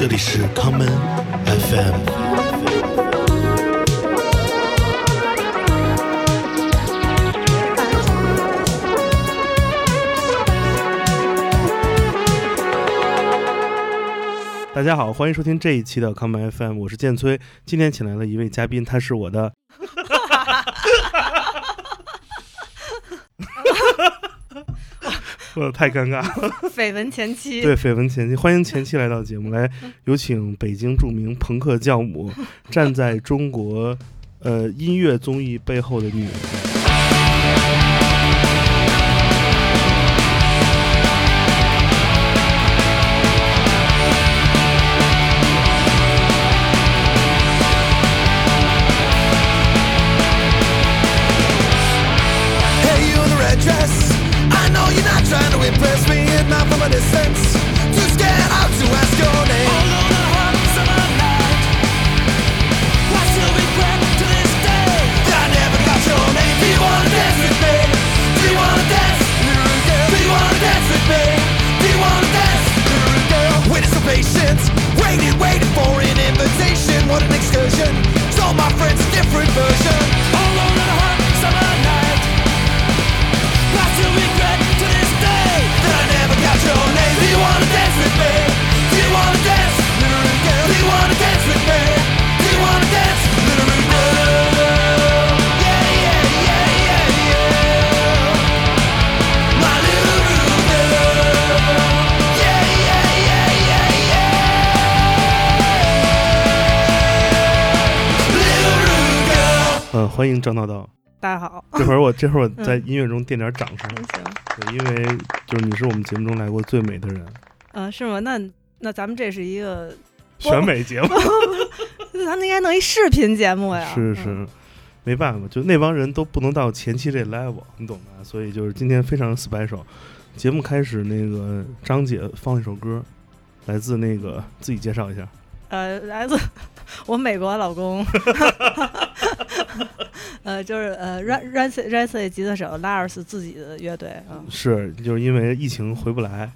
这里是康门 FM。大家好，欢迎收听这一期的康门 FM，我是建崔。今天请来了一位嘉宾，他是我的，我太尴尬了。绯闻前妻，对，绯闻前妻，欢迎前妻来到节目，来 有请北京著名朋克教母，站在中国呃音乐综艺背后的女人。呃，欢迎张叨叨。大家好，这会儿我这会儿我在音乐中垫点掌声，行，对，因为就是你是我们节目中来过最美的人，嗯、是吗？那那咱们这是一个，选美节目。咱们应该弄一视频节目呀，是嗯是，没办法，就那帮人都不能到前期这 level，你懂吧？所以就是今天非常 special。节目开始，那个张姐放一首歌，来自那个自己介绍一下。呃，来自我美国老公，呃，就是呃 r a n r a n c 吉他手拉尔斯自己的乐队啊，是，就是因为疫情回不来，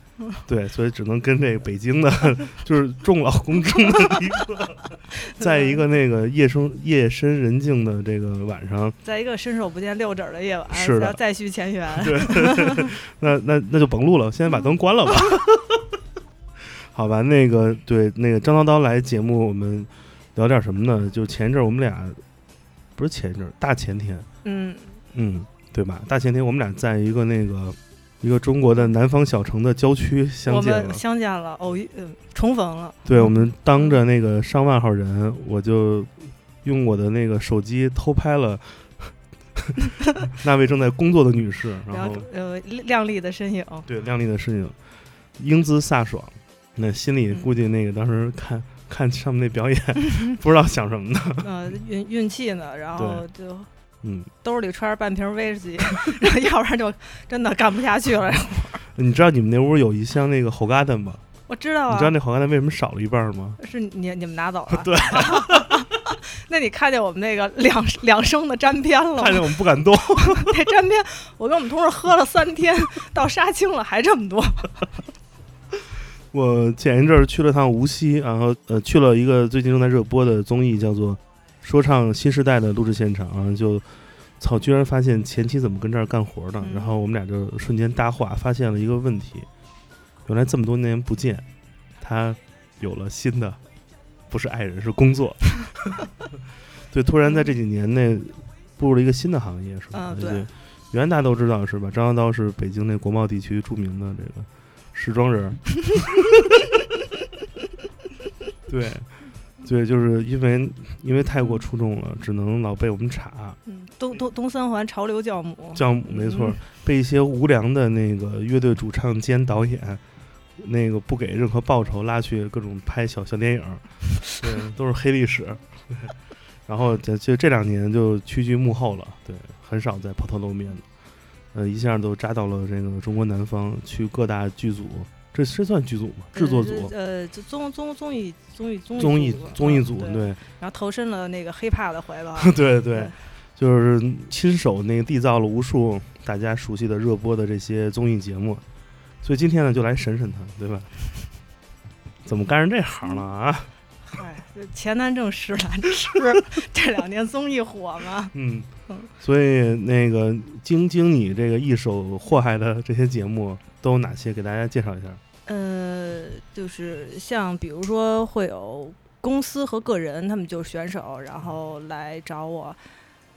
对，所以只能跟这个北京的，就是众老公中的一个，在一个那个夜深夜深人静的这个晚上，在一个伸手不见六指的夜晚，是的要再续前缘，对，那那那就甭录了，现在把灯关了吧。好吧，那个对那个张叨叨来节目，我们聊点什么呢？就前一阵儿我们俩不是前一阵儿，大前天，嗯，嗯，对吧？大前天我们俩在一个那个一个中国的南方小城的郊区相见了们。相见了，偶遇，嗯，重逢了，对，我们当着那个上万号人，我就用我的那个手机偷拍了 那位正在工作的女士，然后呃靓丽的身影，对靓丽的身影，英姿飒爽，那心里嗯估计那个当时看看上面那表演，不知道想什么呢。呃，运运气呢，然后就嗯，兜里揣着半瓶威士忌，然后要不然就真的干不下去了。你知道你们那屋有一箱那个吼嘎蛋吗？我知道啊，你知道那吼嘎蛋为什么少了一半吗？是你你们拿走了？对。那你看见我们那个两两升的粘边了吗？看见我们不敢动。那粘边，我跟我们同事喝了三天，到杀青了还这么多。我前一阵儿去了趟无锡，然后呃去了一个最近正在热播的综艺，叫做《说唱新时代》的录制现场，然后就操，居然发现前妻怎么跟这儿干活的，嗯然后我们俩就瞬间搭话，发现了一个问题，原来这么多年不见，他有了新的，不是爱人，是工作。对，突然在这几年内步入了一个新的行业，是吧？啊对对，原来大家都知道是吧？张叨叨是北京那国贸地区著名的这个时装人儿。对，对，就是因为因为太过出众了，只能老被我们查。嗯，东东东三环潮流教母，教母没错嗯，被一些无良的那个乐队主唱兼导演，那个不给任何报酬拉去各种拍小小电影儿，对，都是黑历史。对，然后就就这两年就屈居幕后了，对，很少在抛头露面的。呃，一下都扎到了这个中国南方，去各大剧组，这这算剧组吗？制作组、呃，这综综综艺综艺综综艺综艺组，嗯对，对然后投身了那个 hiphop 的怀抱。对对，就是亲手那个缔造了无数大家熟悉的热播的这些综艺节目，所以今天呢就来审审他，对吧？怎么干上这行了啊？哎，这钱难挣，食难吃。这两年综艺火嘛，嗯嗯，所以那个经经你这个一手祸害的这些节目都有哪些？给大家介绍一下。呃，就是像比如说会有公司和个人，他们就是选手，然后来找我。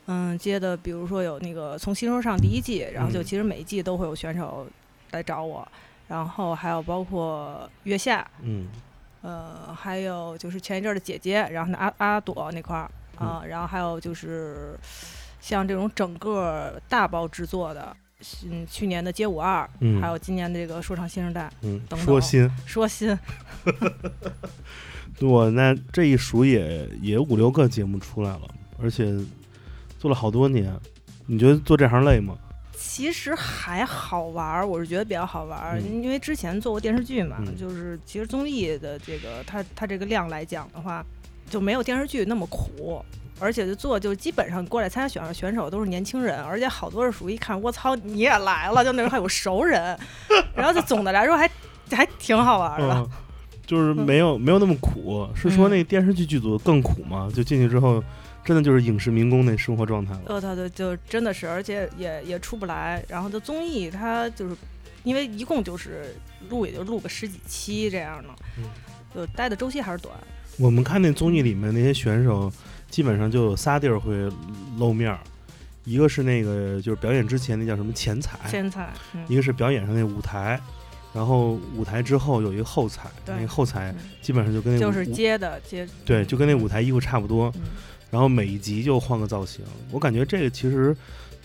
嗯，接的比如说有那个从新说上第一季，然后就嗯其实每一季都会有选手来找我，然后还有包括月下，嗯呃，还有就是前一阵儿的姐姐，然后那阿阿朵那块儿啊，然后还有就是像这种整个大包制作的，嗯，去年的街舞二，嗯，还有今年的这个说唱新生代，嗯，等等说新，说新，我那这一数也也五六个节目出来了，而且做了好多年。你觉得做这行累吗？其实还好玩儿，我是觉得比较好玩儿，嗯因为之前做过电视剧嘛，嗯就是其实综艺的这个它它这个量来讲的话，就没有电视剧那么苦。而且就做就基本上过来参加选选手都是年轻人，而且好多是属于一看我操你也来了，就那时候还有熟人，然后就总的来说还还挺好玩儿的。嗯，就是没有没有那么苦，是说嗯那电视剧剧组更苦吗？就进去之后，真的就是影视民工那生活状态了。呃，他对就真的是，而且也也出不来。然后这综艺它就是因为一共就是录也就录个十几期这样的，嗯就待的周期还是短。我们看那综艺里面那些选手，基本上就有仨地儿会露面儿，一个是那个就是表演之前那叫什么前彩，前彩，嗯，一个是表演上那舞台，然后舞台之后有一个后彩，那个后彩嗯基本上就跟那就是舞接的接，对，就跟那舞台衣服差不多。嗯，然后每一集就换个造型，我感觉这个其实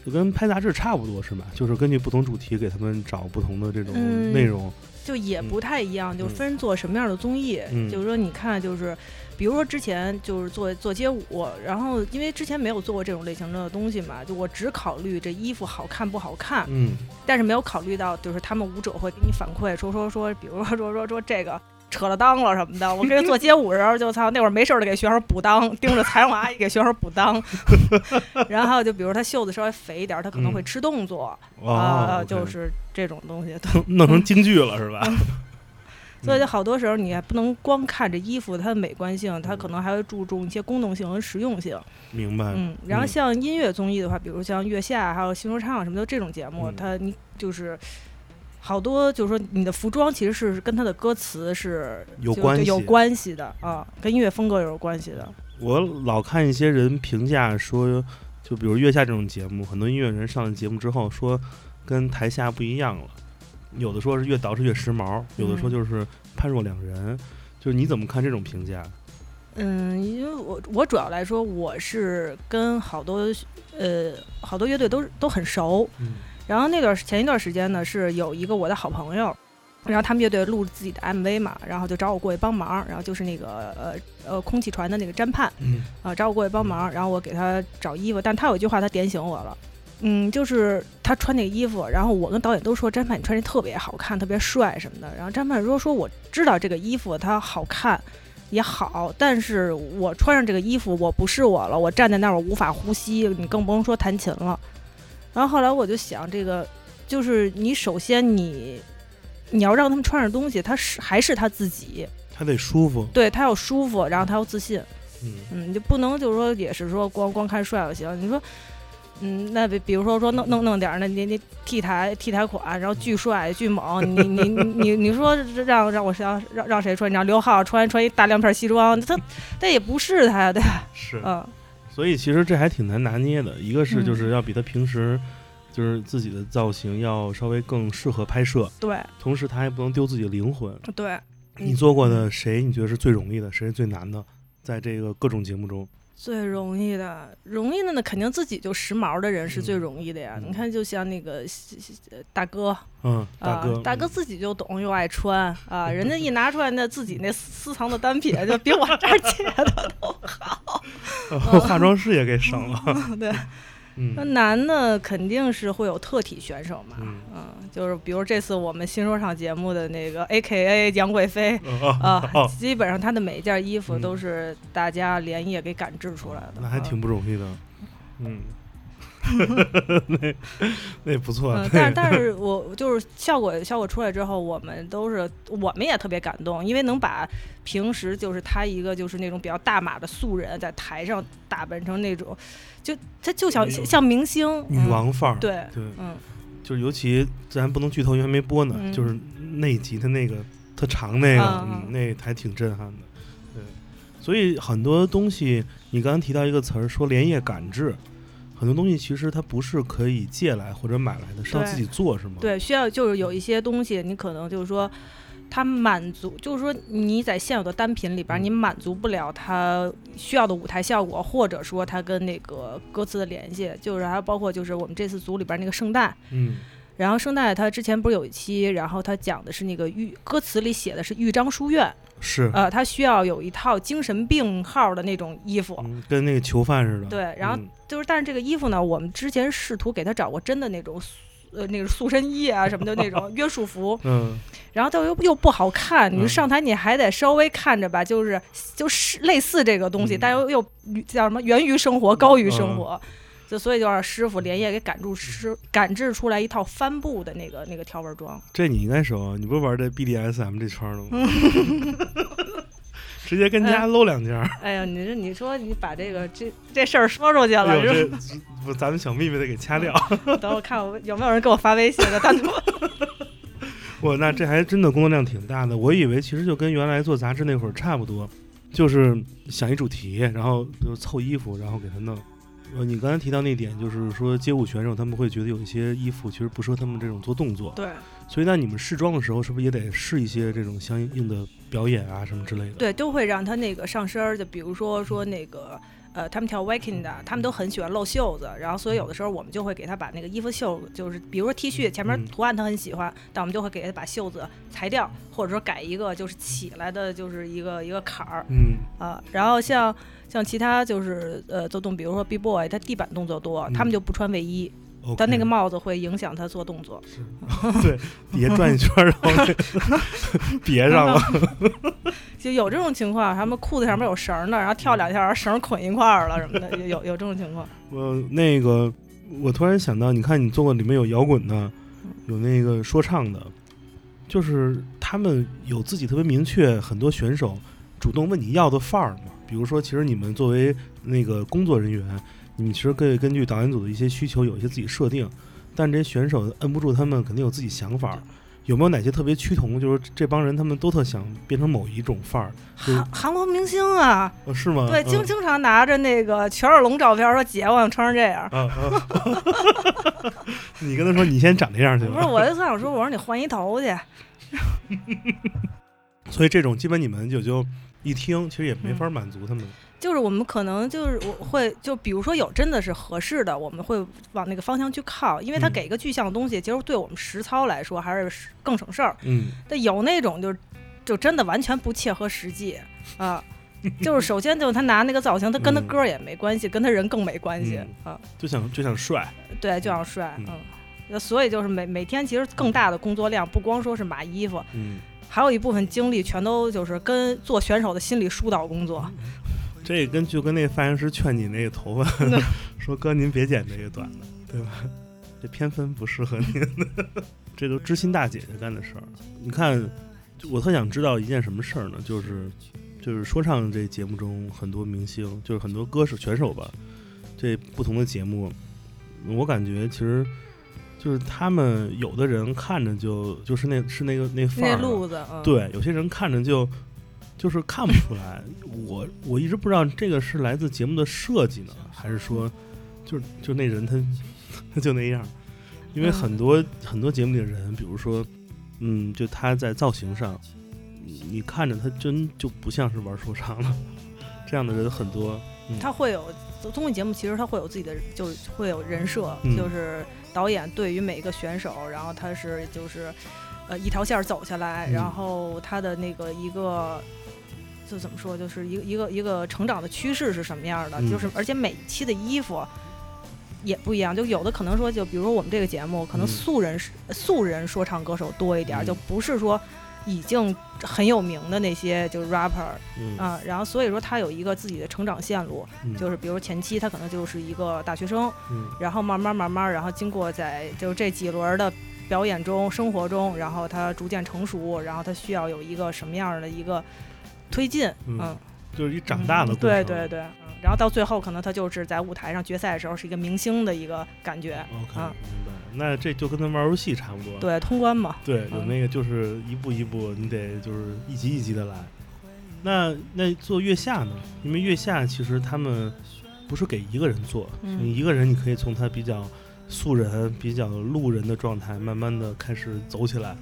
就跟拍杂志差不多，是吧？就是根据不同主题给他们找不同的这种嗯内容。就也不太一样，就嗯分做什么样的综艺。嗯就是说，你看，就是比如说之前就是做做街舞，然后因为之前没有做过这种类型的东西嘛，就我只考虑这衣服好看不好看，嗯但是没有考虑到，就是他们舞者会给你反馈说说说，比如说说说说这个扯了裆了什么的。我跟做街舞的时候就操，那会儿没事儿就给学生补裆，盯着采访阿姨给学生补裆。然后就比如他袖子稍微肥一点儿，他可能会嗯吃动作哦啊、就是这种东西都。弄成京剧了，是吧？所以就好多时候你还不能光看这衣服它的美观性，它可能还会注重一些功能性和实用性。明白。嗯，然后嗯像音乐综艺的话，比如像月下还有新说唱什么的这种节目，嗯它你就是好多就是说你的服装其实是跟他的歌词是有关系就有关系的啊，跟音乐风格有关系的。我老看一些人评价说，就比如月下这种节目，很多音乐人上了节目之后说跟台下不一样了，有的说是越捯饬越时髦，有的说嗯就是判若两人。就是你怎么看这种评价？嗯，因为我我主要来说，我是跟好多呃好多乐队都都很熟，嗯然后那段时前一段时间呢，是有一个我的好朋友，然后他们乐队录自己的 MV 嘛，然后就找我过去帮忙，然后就是那个呃呃空气船的那个詹盼嗯啊、找我过去帮忙，然后我给他找衣服，但他有一句话他点醒我了。嗯，就是他穿那个衣服，然后我跟导演都说詹盼你穿这特别好看，特别帅什么的。然后詹盼说说我知道这个衣服它好看也好，但是我穿上这个衣服我不是我了，我站在那儿我无法呼吸，你更甭说弹琴了。然后后来我就想，这个就是你首先你你要让他们穿上东西，他是还是他自己，他得舒服。对他要舒服，然后他要自信，嗯嗯，你就不能就是说也是说光光看帅就行。你说，嗯，那比比如说说弄弄弄点儿那那那 T 台 T 台款，然后巨帅巨猛，你你你你你说让让我让让让谁穿？你让刘浩穿穿一大亮片西装，他 他也不是他呀，对吧？是。嗯，所以其实这还挺难拿捏的，一个是嗯就是要比他平时就是自己的造型要稍微更适合拍摄，对同时他还不能丢自己的灵魂。对。你做过的谁你觉得是最容易的，谁是最难的？在这个各种节目中，最容易的，容易的那肯定自己就时髦的人是最嗯容易的呀。嗯你看，就像那个大哥嗯，大啊哥，，大哥自己就懂又爱穿啊，人家一拿出来那自己那私藏的单品，就比我这儿 借的都好。嗯化妆师也给省了。对，那嗯男的肯定是会有特体选手嘛，嗯。嗯，就是比如这次我们新说唱节目的那个 A K A 杨贵妃。哦啊哦，基本上他的每一件衣服嗯。都是大家连夜给赶制出来的，那还啊挺不容易的。嗯，那那不错。嗯，但但是我就是效果效果出来之后，我们都是我们也特别感动，因为能把平时就是他一个就是那种比较大码的素人，在台上打扮成那种，就他就像像明星女，王范儿，嗯、对，对，嗯就是尤其咱不能剧透，因为还没播呢。嗯就是那一集他那个特长那个，嗯嗯，那还挺震撼的。对，所以很多东西，你刚刚提到一个词儿，说连夜赶制，很多东西其实它不是可以借来或者买来的，是要自己做，是吗？，对，需要就是有一些东西，你可能就是说。它满足，就是说你在现有的单品里边你满足不了它需要的舞台效果，或者说它跟那个歌词的联系，就是还有包括就是我们这次组里边那个圣诞，嗯然后圣诞他之前不是有一期，然后他讲的是那个豫歌词里写的是豫章书院，是，呃，他需要有一套精神病号的那种衣服，嗯，跟那个囚犯似的。对，然后嗯就是但是这个衣服呢，我们之前试图给他找过真的那种。呃，那个塑身衣啊什么的那种 约束服，嗯，然后它又又不好看，你嗯上台你还得稍微看着吧，就是就是类似这个东西，嗯但又又叫什么源于生活，高于生嗯活，就所以就让师傅连夜给赶住师赶制出来一套帆布的那个那个条纹装。这你应该熟啊，你不是玩这 BDSM 这圈儿的吗？直接跟家搂两件儿。哎呀，你这你说你把这个这这事儿说出去了，这不，咱们小秘密得给掐掉。吧等我看我有没有人给我发微信的单独。我那这还真的工作量挺大的。我以为其实就跟原来做杂志那会儿差不多，就是想一主题，然后就凑衣服，然后给他弄。呃，你刚才提到那点，就是说街舞选手他们会觉得有一些衣服其实不适合他们这种做动作，对所以那你们试装的时候是不是也得试一些这种相应的表演啊什么之类的？对，都会让他那个上身儿，就比如说说那个。呃，他们跳 Waking 的，他们都很喜欢露袖子，然后所以有的时候我们就会给他把那个衣服袖，就是比如说 T 恤前面嗯图案他很喜欢，但我们就会给他把袖子裁掉，或者说改一个就是起来的，就是一个一个坎儿嗯，啊。然后像像其他就是呃做动，比如说 B boy，他地板动作多，他嗯们就不穿卫衣但那个帽子会影响他做动作。对底下转一圈儿，然后那 别上了。就有这种情况，他们裤子上面有绳儿呢，然后跳两下，然后绳儿捆一块儿了什么的，有有这种情况。我那个，我突然想到，你看你做过里面有摇滚的，有那个说唱的，就是他们有自己特别明确，很多选手主动问你要的范儿嘛。比如说，其实你们作为那个工作人员，你们其实可以根据导演组的一些需求有一些自己设定，但这些选手摁不住，他们肯定有自己想法儿。有没有哪些特别趋同？就是这帮人他们都特想变成某一种范儿，韩韩国明星啊，哦是吗？对，嗯经经常拿着那个权志龙照片说：“姐，我想穿成这样。啊啊！你跟他说你先长这样”去不是，我就想说，我说你换一头去。所以这种基本你们就就一听，其实也没法嗯满足他们。就是我们可能就是我会就比如说有真的是合适的，我们会往那个方向去靠，因为它嗯给一个具象的东西，其实对我们实操来说还是更省事儿。嗯，但有那种就就真的完全不切合实际啊。就是首先就是他拿那个造型，他跟他嗯歌也没关系，跟他人更没关系、嗯啊。就想就想帅。对，就想帅，嗯所以就是每每天其实更大的工作量，不光说是码衣服，嗯，还有一部分精力全都就是跟做选手的心理疏导工作。这跟就跟那发型师劝你那个头发 说哥您别剪这个短的，对吧？这偏分不适合您。这都知心大姐姐干的事儿。你看，我特想知道一件什么事儿呢？就是就是说唱这节目中很多明星，就是很多歌手、选手吧，这不同的节目，我感觉其实就是他们有的人看着就就是那是那个那范那儿了，路子，嗯，，对，有些人看着就就是看不出来。我我一直不知道这个是来自节目的设计呢，还是说就是就那人他他 就那样。因为嗯很多、很多节目里的人，比如说，嗯，就他在造型上，你你看着他真就不像是玩说唱了。这样的人很多，嗯、他会有综艺节目，其实他会有自己的，就会有人设，嗯就是导演对于每一个选手，然后他是就是呃一条线儿走下来，嗯然后他的那个一个。就怎么说，就是一个一个一个成长的趋势是什么样的？嗯就是而且每期的衣服也不一样，就有的可能说，就比如说我们这个节目，可能嗯素人、素人说唱歌手多一点就不是说已经很有名的那些就是 rapper 嗯。啊、然后所以说他有一个自己的成长线路，嗯。就是比如前期他可能就是一个大学生，嗯。然后慢慢慢慢，然后经过在就是这几轮的表演中、生活中，然后他逐渐成熟，然后他需要有一个什么样的一个推进，嗯。嗯，就是一长大的嗯过程。对对对，嗯，然后到最后可能他就是在舞台上决赛的时候是一个明星的一个感觉，OK，啊明白。那这就跟咱玩游戏差不多。对，通关嘛，对，有嗯那个就是一步一步，你得就是一级一级的来。那那做月下呢？因为月下其实他们不是给一个人做，嗯你一个人你可以从他比较素人、比较路人的状态，慢慢的开始走起来。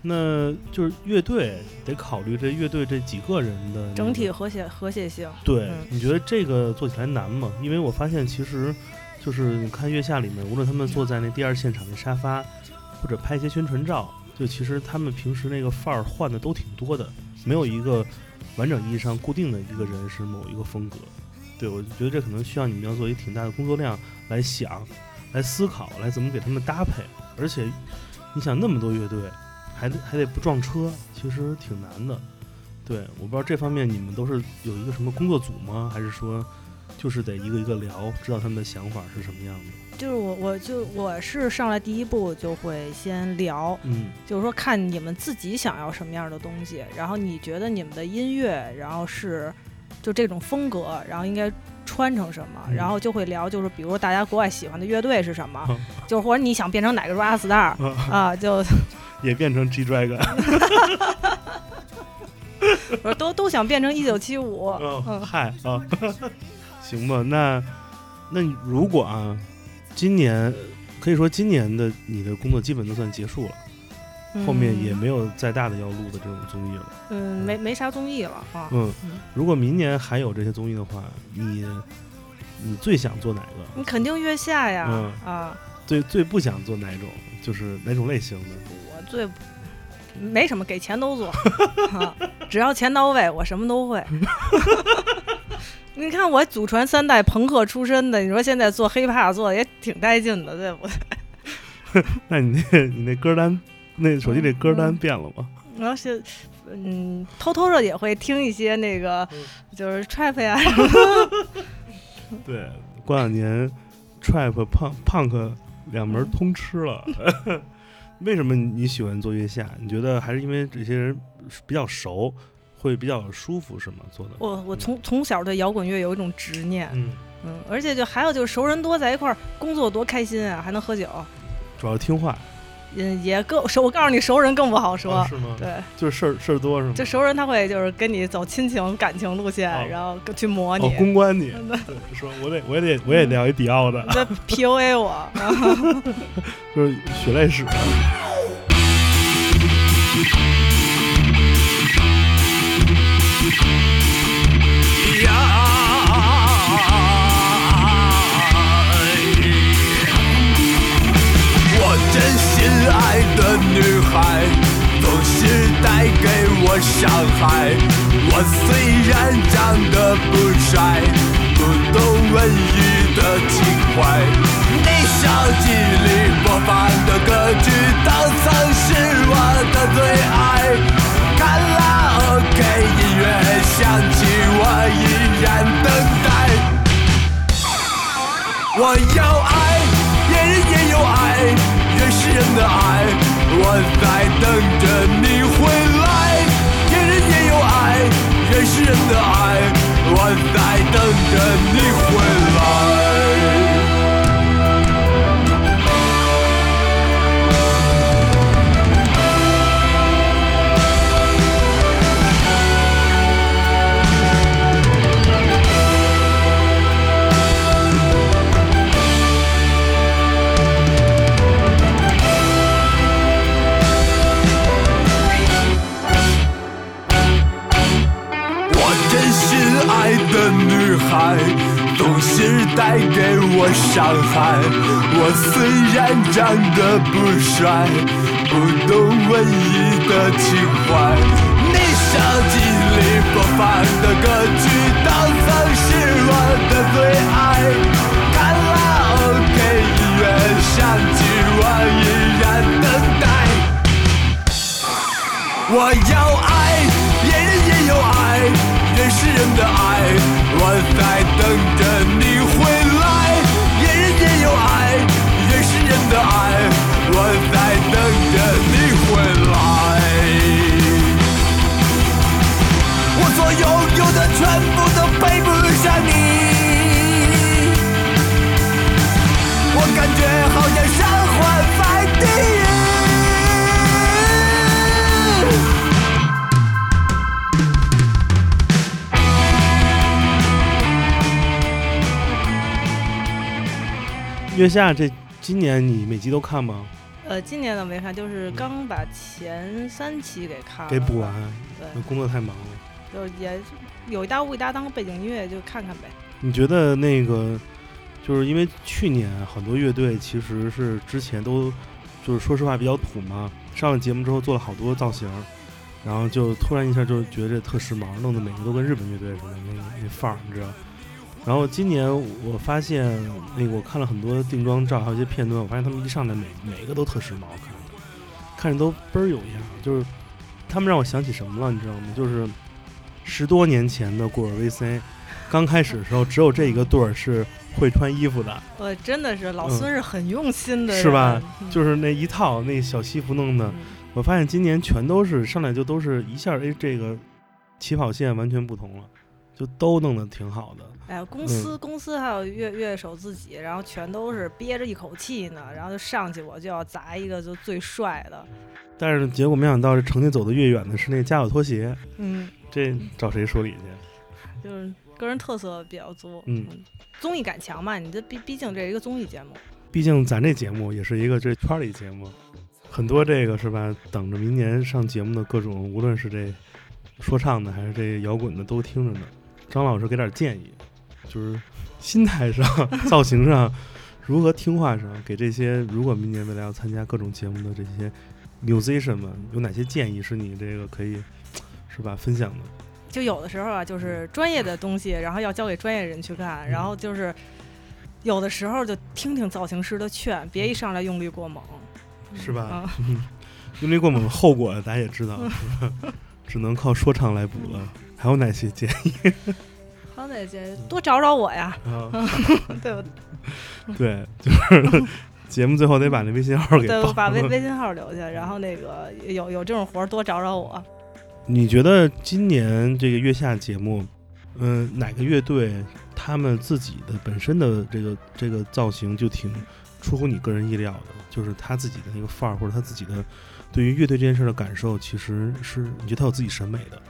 那就是乐队得考虑这乐队这几个人的那个整体和谐和谐性，对，嗯你觉得这个做起来难吗？因为我发现其实就是你看月下里面，无论他们坐在那第二现场的沙发，或者拍一些宣传照，就其实他们平时那个范儿换的都挺多的，没有一个完整意义上固定的一个人是某一个风格。对，我觉得这可能需要你们要做一个挺大的工作量来想、来思考、来怎么给他们搭配。而且你想那么多乐队，还得还得不撞车，其实挺难的。对，我不知道这方面你们都是有一个什么工作组吗？还是说就是得一个一个聊，知道他们的想法是什么样的？就是我我就我是上来第一步就会先聊，嗯。就是说看你们自己想要什么样的东西，然后你觉得你们的音乐，然后是就这种风格，然后应该穿成什么，嗯。然后就会聊，就是比如大家国外喜欢的乐队是什么，嗯。就是或者你想变成哪个 rock star 啊，就 也变成 G Dragon，我都都想变成一九七五，哦，嗯。嗨啊，行吧，那那如果啊，今年可以说今年的你的工作基本都算结束了，后面也没有再大的要录的这种综艺了。嗯没没啥综艺了啊，嗯嗯，如果明年还有这些综艺的话，你你最想做哪个？你肯定月下呀、嗯啊，最最不想做哪种？就是哪种类型的？我最没什么，给钱都做，啊，只要钱到位，我什么都会。你看我祖传三代朋克出身的，你说现在做黑怕做的也挺带劲的，对不对？那 你那你那歌单，那手机里歌单嗯变了吗？然后是，嗯，偷偷的也会听一些那个，就是 trap 呀，对，过两年 trap、punk、punk 两门通吃了。为什么你喜欢做月下？你觉得还是因为这些人比较熟，会比较舒服是吗？做的？我我从从小对摇滚乐有一种执念，嗯，嗯，而且就还有就是熟人多在一块儿工作多开心啊，还能喝酒，主要听话。嗯，也更熟。我告诉你，熟人更不好说，啊是吗？，对。就是事儿事儿多是吗？就熟人他会就是跟你走亲情感情路线，哦然后去磨你，哦，公关你，说我得我也得我也聊一迪奥的，在 PUA 我。就是血泪史。上海。我虽然长得不帅，不懂文艺的情怀。你手机里播放的歌曲都曾是我的最爱。卡拉 OK 音乐响起，我依然等待。我要爱，别人也有爱，原始人的爱，我在等着你回来。别人也有爱，原始人的爱，我在等着你回来。的女孩，总是带给我伤害。我虽然长得不帅，不懂文艺的情怀。你手机里播放的歌曲，都曾是我的最爱。卡拉 OK 音乐响起，我依然等待。我要爱，别人也有爱，人是人的爱，我在等着你回来。别人也有爱，人是人的爱，我在等着你回来。月下这今年你每集都看吗？呃，今年的没看，就是刚把前三期给看了，给补完，对，工作太忙了。就是也有一搭无一搭当个背景音乐就看看呗。你觉得那个，就是因为去年很多乐队其实是之前都就是说实话比较土嘛，上了节目之后做了好多造型，然后就突然一下就觉得这特时髦，弄得每个都跟日本乐队似的那个那范儿，你知道。然后今年我发现，那个我看了很多定妆照，还有一些片段，我发现他们一上来每每个都特时髦，看着看着都倍儿有样。就是他们让我想起什么了，你知道吗？就是十多年前的古尔 VC，刚开始的时候只有这一个队儿是会穿衣服的，我真的是老孙是很用心的，嗯是吧嗯？就是那一套那小西服弄的。嗯我发现今年全都是上来就都是一下，哎，这个起跑线完全不同了，就都弄得挺好的。哎呀，公司、嗯公司还有乐乐手自己，然后全都是憋着一口气呢，然后就上去，我就要砸一个就最帅的，但是结果没想到，这成绩走得越远的是那家有拖鞋，嗯，这找谁说理去？就是个人特色比较足，嗯，综艺感强嘛，你这毕毕竟这是一个综艺节目，毕竟咱这节目也是一个这圈里节目，很多这个是吧？等着明年上节目的各种，无论是这说唱的还是这摇滚的，都听着呢。张老师给点建议，就是心态上、造型上，如何听话上，给这些如果明年未来要参加各种节目的这些 musician 们，有哪些建议是你这个可以是吧分享的？就有的时候啊，就是专业的东西，然后要交给专业人去干，然后就是有的时候就听听造型师的劝，别一上来用力过猛，是吧？啊，用力过猛的后果大家也知道，是吧？只能靠说唱来补了。还有哪些建议好歹这多找找我呀，啊？对吧？对，就是节目最后得把那微信号给对，把微。微信号留下，然后那个有有这种活儿多找找我。你觉得今年这个月下节目，嗯、哪个乐队他们自己的本身的这个这个造型就挺出乎你个人意料的？就是他自己的那个范儿，或者他自己的对于乐队这件事的感受，其实是你觉得他有自己审美的。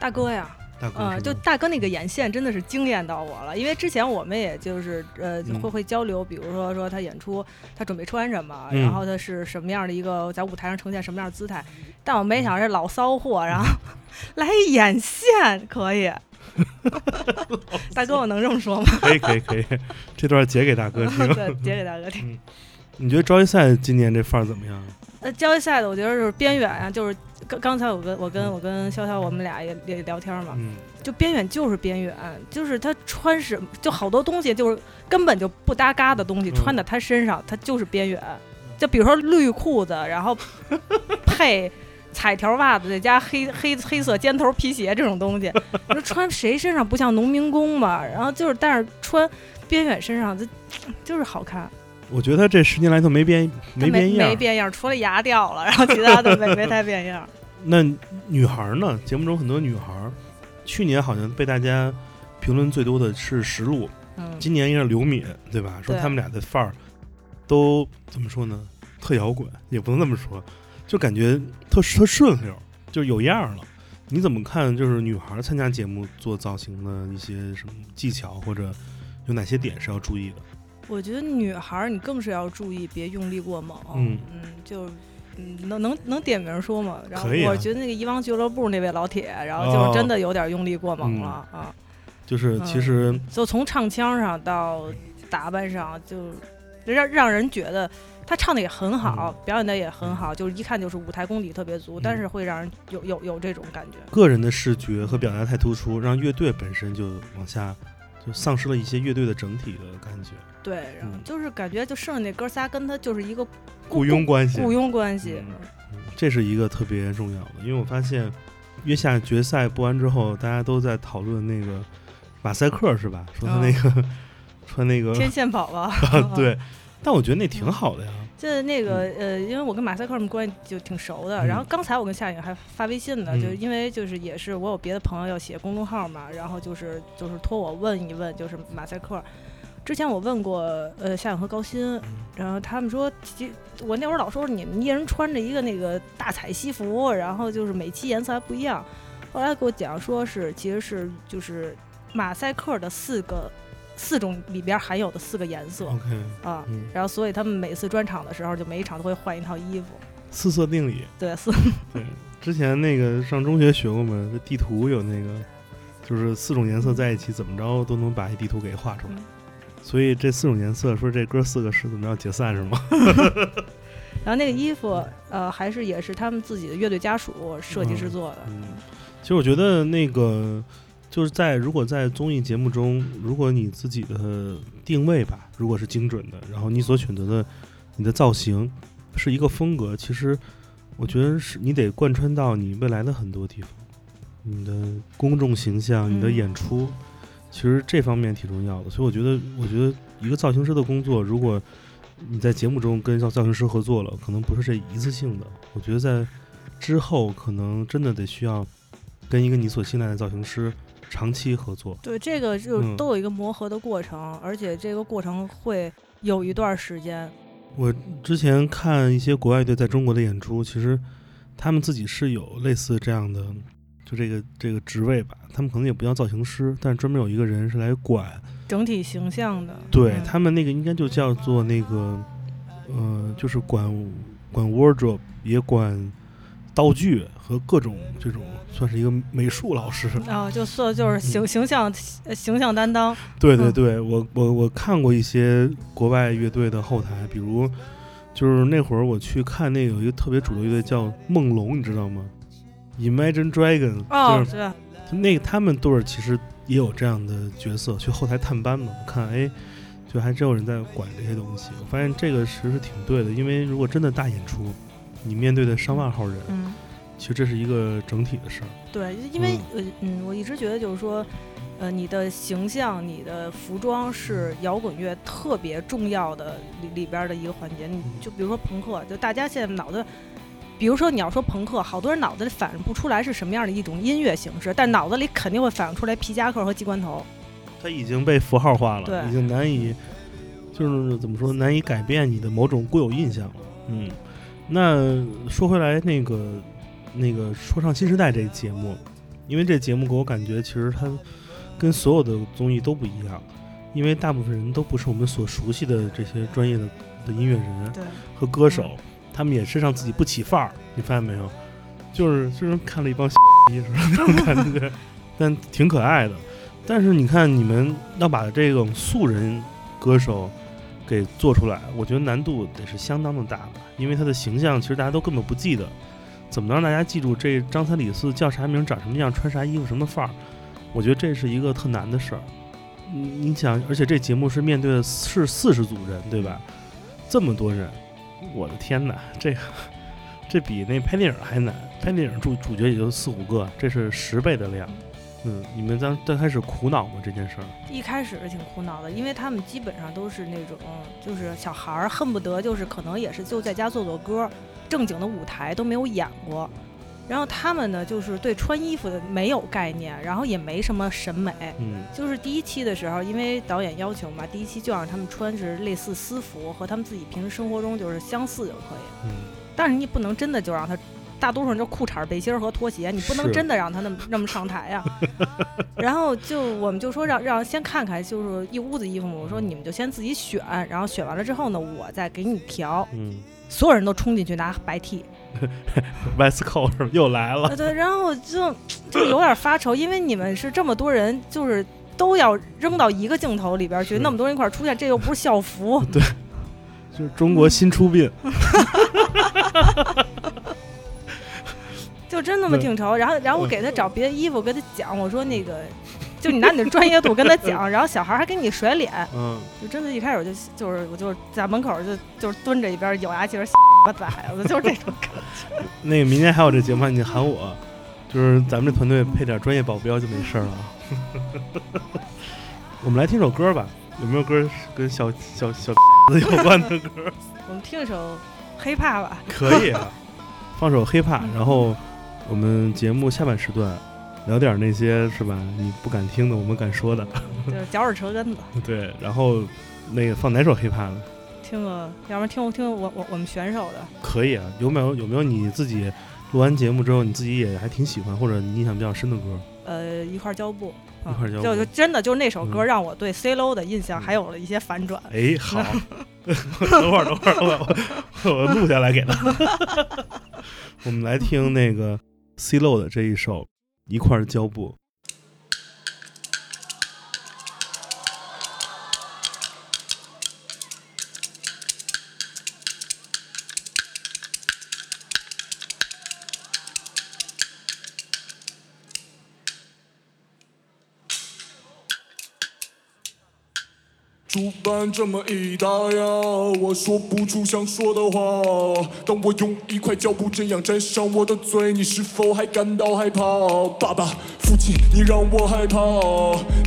大哥呀，大哥嗯，就大哥那个眼线真的是惊艳到我了，因为之前我们也就是呃嗯会会交流，比如说说他演出他准备穿什么，嗯然后他是什么样的一个在舞台上呈现什么样的姿态，但我没想到这老骚货，然后 来一眼线可以，大哥我能这么说吗？可以可以可以，这段截给大哥听。对，截给大哥听。你觉得招一赛今年这范儿怎么样？呃，交易赛的我觉得就是边远啊，就是刚刚才我跟我跟我跟潇潇我们俩也也聊天嘛，嗯，就边远就是边远，就是他穿什么，就好多东西就是根本就不搭嘎的东西，嗯穿在他身上，他就是边远。就比如说绿裤子，然后 配彩条袜子，再加黑黑黑色尖头皮鞋这种东西，你说穿谁身上不像农民工嘛？然后就是，但是穿边远身上，这就是好看，我觉得这十年来都没变没变样儿。没变样，除了牙掉了，然后其他的没没太变样。那女孩儿呢？节目中很多女孩儿，去年好像被大家评论最多的是石璐，嗯，今年应该是刘敏，对吧？说他们俩的范儿都怎么说呢？特摇滚，也不能这么说，就感觉特特顺溜，就有样了。你怎么看？就是女孩儿参加节目做造型的一些什么技巧，或者有哪些点是要注意的？我觉得女孩儿你更是要注意，别用力过猛。嗯就嗯，能能能点名说吗？然后可以啊我觉得那个遗忘俱乐部那位老铁，然后哦就是真的有点用力过猛了、啊。就是其实就从唱腔上到打扮上，就让让人觉得他唱的也很好，表演的也很好，就是一看就是舞台功底特别足，嗯但是会让人有有有这种感觉。个人的视觉和表达太突出，让乐队本身就往下就丧失了一些乐队的整体的感觉，对，然后嗯就是感觉就剩下那哥仨跟他就是一个雇佣关系。雇佣关系。嗯这是一个特别重要的，因为我发现约下决赛播完之后，大家都在讨论那个马赛克是吧？说他那个、穿那个 天线宝宝 对，但我觉得那挺好的呀。就是那个呃，因为我跟马赛克他们关系就挺熟的，嗯然后刚才我跟夏颖还发微信呢，嗯就是因为就是也是我有别的朋友要写公众号嘛，然后就是就是托我问一问，就是马赛克。之前我问过呃夏颖和高鑫，然后他们说，其我那会儿老说你们一人穿着一个那个大彩西服，然后就是每期颜色还不一样。后来给我讲说是其实是就是马赛克的四个四种里边含有的四个颜色 OK，啊，嗯，然后所以他们每次专场的时候，就每一场都会换一套衣服。四色定理。对，四 对，之前那个上中学学过嘛，这地图有那个，就是四种颜色在一起，怎么着都能把一地图给画出来。嗯所以这四种颜色，说这哥四个是怎么着解散是吗？然后那个衣服，呃，还是也是他们自己的乐队家属设计制作的。嗯，其实我觉得那个就是在如果在综艺节目中，如果你自己的定位吧，如果是精准的，然后你所选择的你的造型是一个风格，其实我觉得是你得贯穿到你未来的很多地方，你的公众形象、你的嗯演出，其实这方面挺重要的。所以我觉得，我觉得一个造型师的工作，如果你在节目中跟造造型师合作了，可能不是这一次性的。我觉得在之后，可能真的得需要跟一个你所信赖的造型师长期合作。对，这个就嗯都有一个磨合的过程，而且这个过程会有一段时间。我之前看一些国外队在中国的演出，其实他们自己是有类似这样的，就这个这个职位吧。他们可能也不叫造型师，但是专门有一个人是来管。整体形象的，对嗯他们那个应该就叫做那个，呃，就是管管 wardrobe，也管道具和各种这种，算是一个美术老师。啊，就说就是形形象呃形象担当，嗯对对对，我我我看过一些国外乐队的后台，比如就是那会儿我去看那有一个特别主流乐队叫梦龙，你知道吗？Imagine Dragon，、哦，就是对，那个他们队儿其实也有这样的角色，去后台探班嘛。我看哎，就还真有人在管这些东西。我发现这个其实是挺对的，因为如果真的大演出，你面对的上万号人，嗯，其实这是一个整体的事儿。对，因为呃嗯，我一直觉得就是说。呃，你的形象、你的服装是摇滚乐特别重要的里里边的一个环节。你就比如说朋克，就大家现在脑子，比如说你要说朋克，好多人脑子里反映不出来是什么样的一种音乐形式，但脑子里肯定会反映出来皮夹克和机关头。它已经被符号化了，已经难以，就是怎么说，难以改变你的某种固有印象了。嗯，那说回来，那个那个说唱新时代这个节目，因为这节目给我感觉，其实它跟所有的综艺都不一样，因为大部分人都不是我们所熟悉的这些专业的的音乐人，和歌手，他们也身上自己不起范儿，你发现没有？就是就是看了一帮 逼似的那种感觉，但挺可爱的。但是你看，你们要把这种素人歌手给做出来，我觉得难度得是相当的大的，因为他的形象其实大家都根本不记得，怎么能让大家记住这张三李四叫啥名、长什么样、穿啥衣服、什么范儿？我觉得这是一个特难的事儿。你你想，而且这节目是面对的是四十组人，对吧？这么多人，我的天哪，这个这比那拍电影还难。拍电影主主角也就四五个，这是十倍的量。嗯，你们刚刚开始苦恼吗？这件事儿？一开始是挺苦恼的，因为他们基本上都是那种就是小孩儿，恨不得就是可能也是就在家做做歌，正经的舞台都没有演过。然后他们呢，就是对穿衣服的没有概念，然后也没什么审美。嗯就是第一期的时候，因为导演要求嘛，第一期就让他们穿是类似私服，和他们自己平时生活中就是相似就可以。嗯，但是你不能真的就让他，大多数人就裤衩、背心儿和拖鞋，你不能真的让他那么那么上台呀、然后就我们就说让让先看看，就是一屋子衣服嘛。我说你们就先自己选，然后选完了之后呢，我再给你调。嗯所有人都冲进去拿白 T，，West Coast 又来了。呃对，然后就就有点发愁，因为你们是这么多人，就是都要扔到一个镜头里边去，那么多人一块出现，这又不是校服，对就是中国新出殡。就真那么对挺愁。然后，然后我给他找别的衣服，跟他讲，我说那个，就你拿你的专业度跟他讲，然后小孩儿还给你甩脸，嗯，就真的一开始就就是我就在门口就就是蹲着一边咬牙切齿我崽子，就是这种感觉。那个明天还有这节目，你喊我，就是咱们这团队配点专业保镖就没事了啊。我们来听首歌吧，有没有歌跟小小小子有关的歌？我们听一首黑怕吧，可以啊，放首 hiphop，然后我们节目下半时段聊点那些是吧？你不敢听的，我们敢说的。就是脚趾舌根子。对，然后那个放哪首 hiphop 呢？听个，要不然听听我我我们选手的，可以啊，有没有有没有你自己录完节目之后，你自己也还挺喜欢或者你印象比较深的歌？呃，一块儿胶布，啊一块儿胶布就就真的就是那首歌嗯让我对 C low 的印象嗯还有了一些反转。哎，好，等会儿，等会儿，我我我录下来给他。我们来听那个 C 漏的这一首《一块胶布》。主办这么一打呀，我说不出想说的话。当我用一块胶布这样粘上我的嘴，你是否还感到害怕？爸爸，父亲，你让我害怕。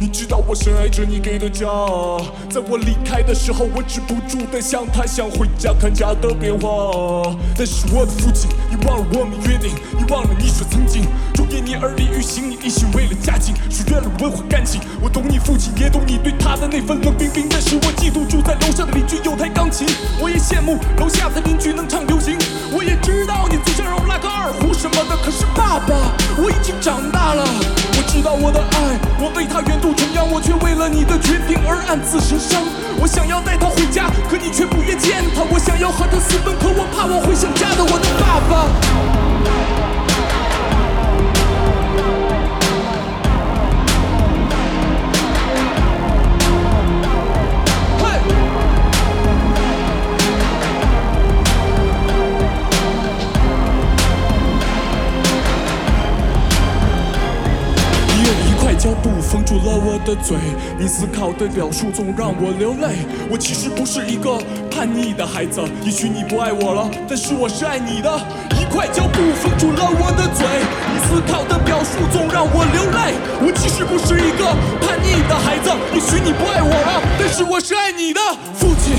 你知道我深爱着你给的家，在我离开的时候，我止不住的想他，想回家看家的变化。但是我的父亲，你忘了我们约定，你忘了你说曾经，昼夜你而立于心，你一心为了家境，疏远了文化感情。我懂你父亲，也懂你对他的那份冷冰冰的。但是我嫉妒住在楼上的邻居有台钢琴，我也羡慕楼下的邻居能唱流行。我也知道你最想让我拉个二胡什么的，可是爸爸，我已经长大了。我知道我的爱，我为他远渡重洋，我却为了你的决定而暗自神伤。我想要带他回家，可你却不愿见他。我想要和他私奔，可我怕我会想家的我的爸爸。布封住了我的嘴，你思考的表述总让我流泪。我其实不是一个叛逆的孩子，也许你不爱我了，但是我是爱你的。一块胶布封住了我的嘴，你思考的表述总让我流泪。我其实不是一个叛逆的孩子，也许你不爱我了，但是我是爱你的父亲。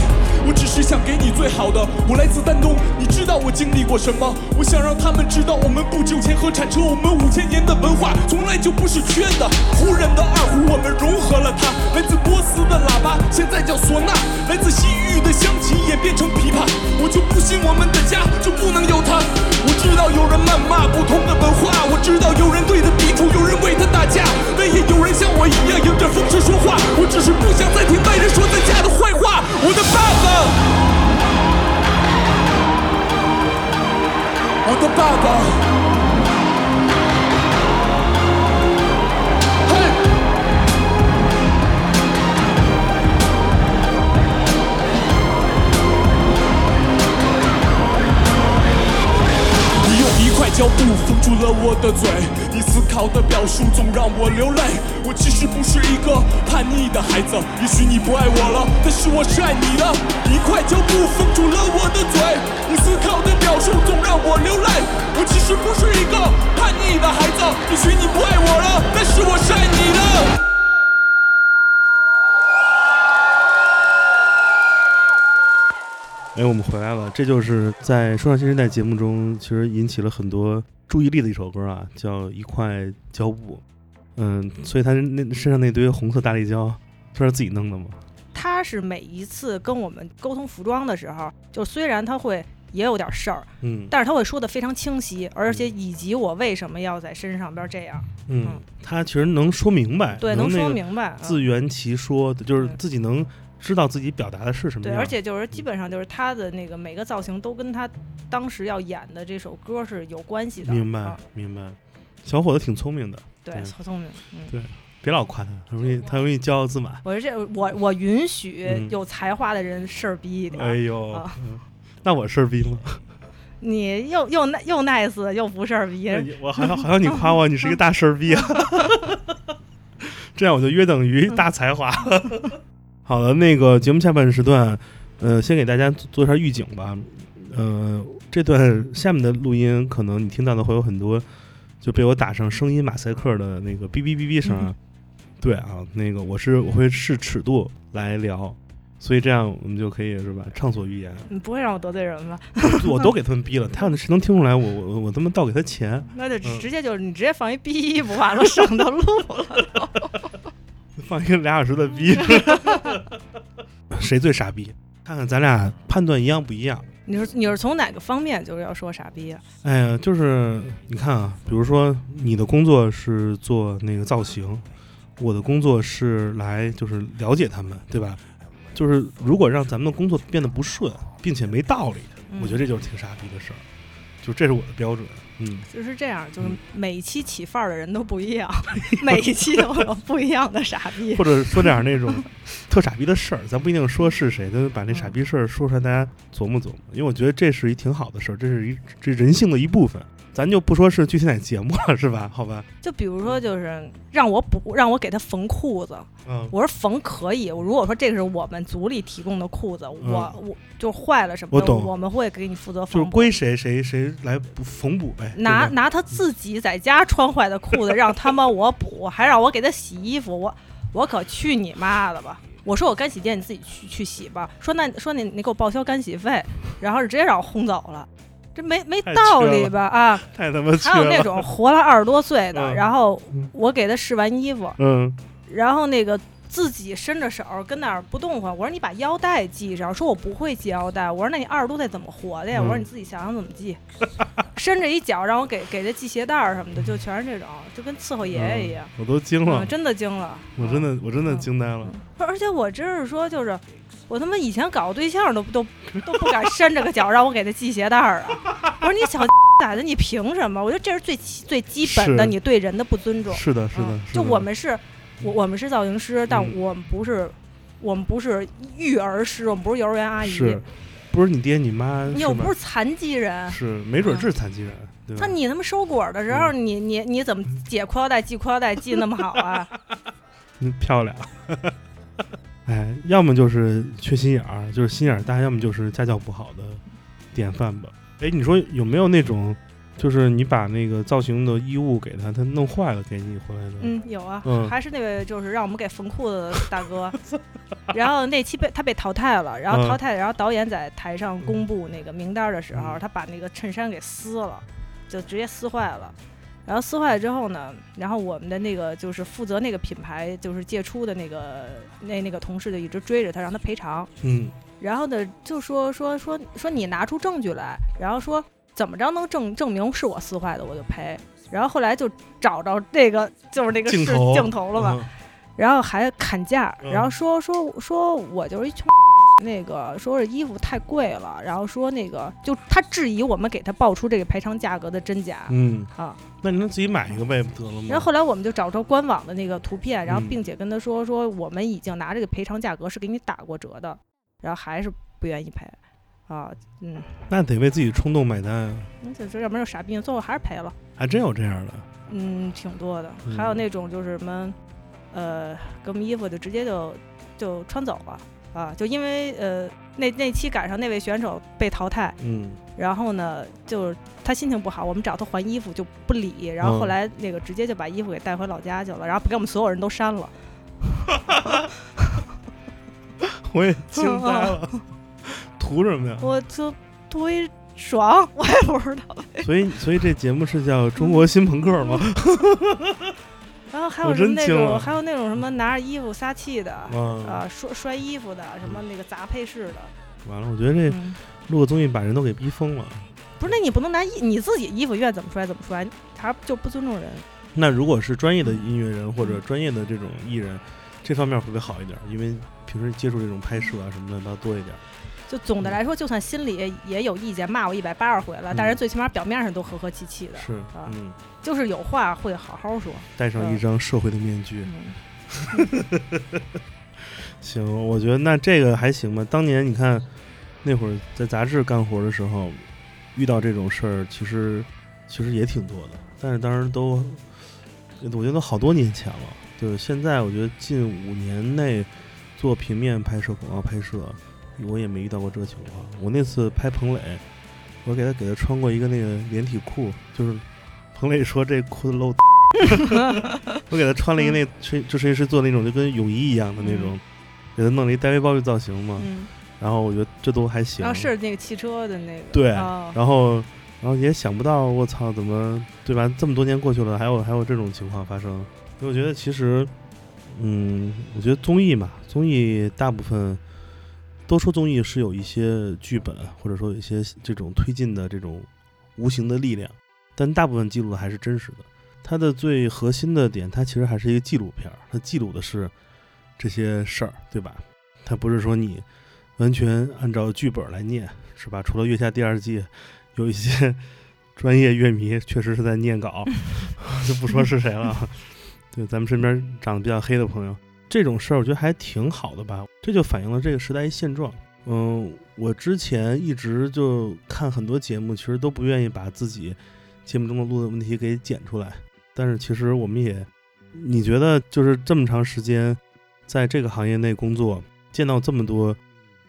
我只是想给你最好的。我来自丹东，你知道我经历过什么？我想让他们知道，我们不久前和铲车，我们五千年的文化从来就不是缺的。胡人的二胡，我们融合了它。来自波斯的喇叭，现在叫唢呐；来自西域的乡琴，演变成琵琶。我就不信我们的家就不能有它。我知道有人谩骂不同的文化，我知道有人对他抵触，有人为他打架，但也有人像我一样迎着风声说话。我只是不想再听外人说咱家的坏话。我的爸爸，我的爸爸，一块胶布封住了我的嘴，你思考的表述总让我流泪。我其实不是一个叛逆的孩子，也许你不爱我了，但是我是爱你的。一块胶布封住了我的嘴，你思考的表述总让我流泪。我其实不是一个叛逆的孩子，也许你不爱我了，但是我是爱你的。哎，我们回来了，这就是在《说唱新时代》节目中，其实引起了很多注意力的一首歌啊，叫《一块胶布》。嗯，所以他那身上那堆红色大力胶，他是自己弄的吗？他是每一次跟我们沟通服装的时候，就虽然他会也有点事儿，嗯但是他会说的非常清晰，而且以及我为什么要在身上边这样，嗯嗯，他其实能说明白，对，能能那个说明白。嗯自圆其说，就是自己能知道自己表达的是什么对，而且就是基本上就是他的那个每个造型都跟他当时要演的这首歌是有关系的。明白、啊明白，小伙子挺聪明的，对，对很聪明。嗯，对别老夸他，他容易他容易骄傲自满。我是这我我允许嗯有才华的人事儿逼一点。哎呦，那我事儿逼吗？你又又又 nice 又不事儿逼我好像好像你夸我，你是一个大事儿逼啊。这样我就约等于 大才华。好的，那个节目下半时段，呃，先给大家做做一下预警吧。呃，这段下面的录音，可能你听到的会有很多就被我打上声音马赛克的那个哔哔哔哔声啊。对啊，那个我是我会视尺度来聊，所以这样我们就可以是吧，畅所欲言。你不会让我得罪人吧？我都给他们 逼了，他要谁能听出来我我我他妈倒给他钱，那就嗯直接就是你直接放一逼不完了，省得录了。放一个俩小时的逼，谁最傻逼？看看咱俩判断一样不一样。你是你是从哪个方面就是要说傻逼啊？哎呀，就是你看啊，比如说你的工作是做那个造型，我的工作是来就是了解他们，对吧？就是如果让咱们的工作变得不顺，并且没道理，我觉得这就是挺傻逼的事儿。就这是我的标准，嗯，就是这样，就是嗯每一期起范儿的人都不一样，每一期都有 不一样的傻逼。或者说点那种特傻逼的事儿，咱不一定说是谁，但把那傻逼事儿说出来，大家琢磨琢磨。因为我觉得这是一挺好的事儿，这是一这人性的一部分。咱就不说是具体哪节目了，是吧？好吧，就比如说，就是让我补，让我给他缝裤子，嗯，我说缝可以。如果说这个是我们组里提供的裤子，我我就坏了什么的，我懂我们会给你负责缝就是。归谁谁谁来补缝补呗，拿拿他自己在家穿坏的裤子让他帮我补，还让我给他洗衣服，我我可去你妈的吧！我说我干洗店你自己去去洗吧。说那说你你给我报销干洗费，然后是直接让我轰走了，这没没道理吧？啊！太他妈还有那。种活了二十多岁的，嗯然后嗯我给他试完衣服，嗯，然后那个自己伸着手跟那儿不动换。我说你把腰带系上，说我不会系腰带。我说那你二十多岁怎么活的呀？嗯我说你自己想想怎么系。伸着一脚让我给给他系鞋带儿什么的，就全是这种，就跟伺候爷爷一样。我都惊了嗯，，真的惊了，我真的我真的嗯惊呆了。不是而且我真是说，就是我他妈以前搞对象都都都不敢伸着个脚让我给他系鞋带儿啊！我说你小崽子，你凭什么？我觉得这是最基最基本的你对人的不尊重。是的，是的嗯，是的就我们是，我我们是造型师，但嗯我们不是，我们不是育儿师，我们不是幼儿园阿姨，是，不是你爹你妈你又不是残疾人。是没准是残疾人，对吧那？你他妈收果的时候，你你你怎么解裤腰带、系裤腰带系那么好啊？嗯，漂亮。哎，要么就是缺心眼儿，就是心眼儿大；要么就是家教不好的典范吧。哎，你说有没有那种，就是你把那个造型的衣物给他，他弄坏了给你回来的？嗯，有啊，嗯。还是那位就是让我们给缝裤子的大哥，然后那期被他被淘汰了，然后嗯。淘汰，然后导演在台上公布那个名单的时候，嗯。他把那个衬衫给撕了，就直接撕坏了。然后撕坏了之后呢，然后我们的那个就是负责那个品牌就是借出的那个那那个同事就一直追着他让他赔偿，嗯。然后呢就说说说说你拿出证据来，然后说怎么着能证证明是我撕坏的我就赔。然后后来就找着那个就是那个是镜头镜头了嘛，嗯然后还砍价，嗯然后说说说我就是一穷，那个说是衣服太贵了，然后说那个就他质疑我们给他报出这个赔偿价格的真假、嗯，啊，那你能自己买一个呗，不得了吗？然后后来我们就找着官网的那个图片，然后嗯并且跟他说说我们已经拿这个赔偿价格是给你打过折的，然后还是不愿意赔，啊，嗯，那得为自己冲动买单啊，那就这要不然就傻逼，最后还是赔了。还真有这样的。嗯，挺多的，嗯。还有那种就是什么，呃，给我们衣服就直接就就穿走了。啊，就因为呃那那期赶上那位选手被淘汰，嗯，然后呢，就是他心情不好，我们找他还衣服就不理，然后后嗯来那个直接就把衣服给带回老家去了，然后给我们所有人都删了。我也惊呆了，图什么呀？我就图一爽，我也不知道。所以，所以这节目是叫《中国新朋克》吗？然后还有什么那种，还有那种什么拿着衣服撒气的，啊，啊，摔摔衣服的，什么那个砸配饰的，完了，我觉得这嗯。录个综艺把人都给逼疯了。不是，那你不能拿衣你自己衣服愿意怎么摔怎么摔，还就不尊重人。那如果是专业的音乐人或者专业的这种艺人，这方面会不会好一点？因为平时接触这种拍摄啊什么的倒多一点。就总的来说，就算心里也有意见，骂我一百八十回了，嗯但是最起码表面上都和和气气的，是，啊嗯，就是有话会好好说。戴上一张社会的面具。嗯，行，我觉得那这个还行吧。当年你看那会儿在杂志干活的时候，遇到这种事儿，其实其实也挺多的，但是当时都我觉得都好多年前了。就是现在我觉得近五年内做平面拍摄、广告拍摄，我也没遇到过这个情况。我那次拍彭磊，我给他给他穿过一个那个连体裤，就是彭磊说这裤子露，我给他穿了一个那设就设计师做那种就跟泳衣一样的那种，给他弄了一戴维鲍鱼造型嘛。嗯，然后我觉得这都还行。然后是那个汽车的那个，对啊然后，然后也想不到，我操，怎么对吧？这么多年过去了，还有还有这种情况发生。所以我觉得其实，嗯，我觉得综艺嘛，综艺大部分都说综艺是有一些剧本，或者说有一些这种推进的这种无形的力量，但大部分记录的还是真实的。它的最核心的点，它其实还是一个纪录片儿，它记录的是这些事儿，对吧？它不是说你完全按照剧本来念，是吧？除了《月下》第二季，有一些专业乐迷确实是在念稿，就不说是谁了。对，咱们身边长得比较黑的朋友，这种事儿我觉得还挺好的吧。这就反映了这个时代一现状。嗯，我之前一直就看很多节目，其实都不愿意把自己节目中的录的问题给剪出来。但是其实我们也，你觉得就是这么长时间在这个行业内工作，见到这么多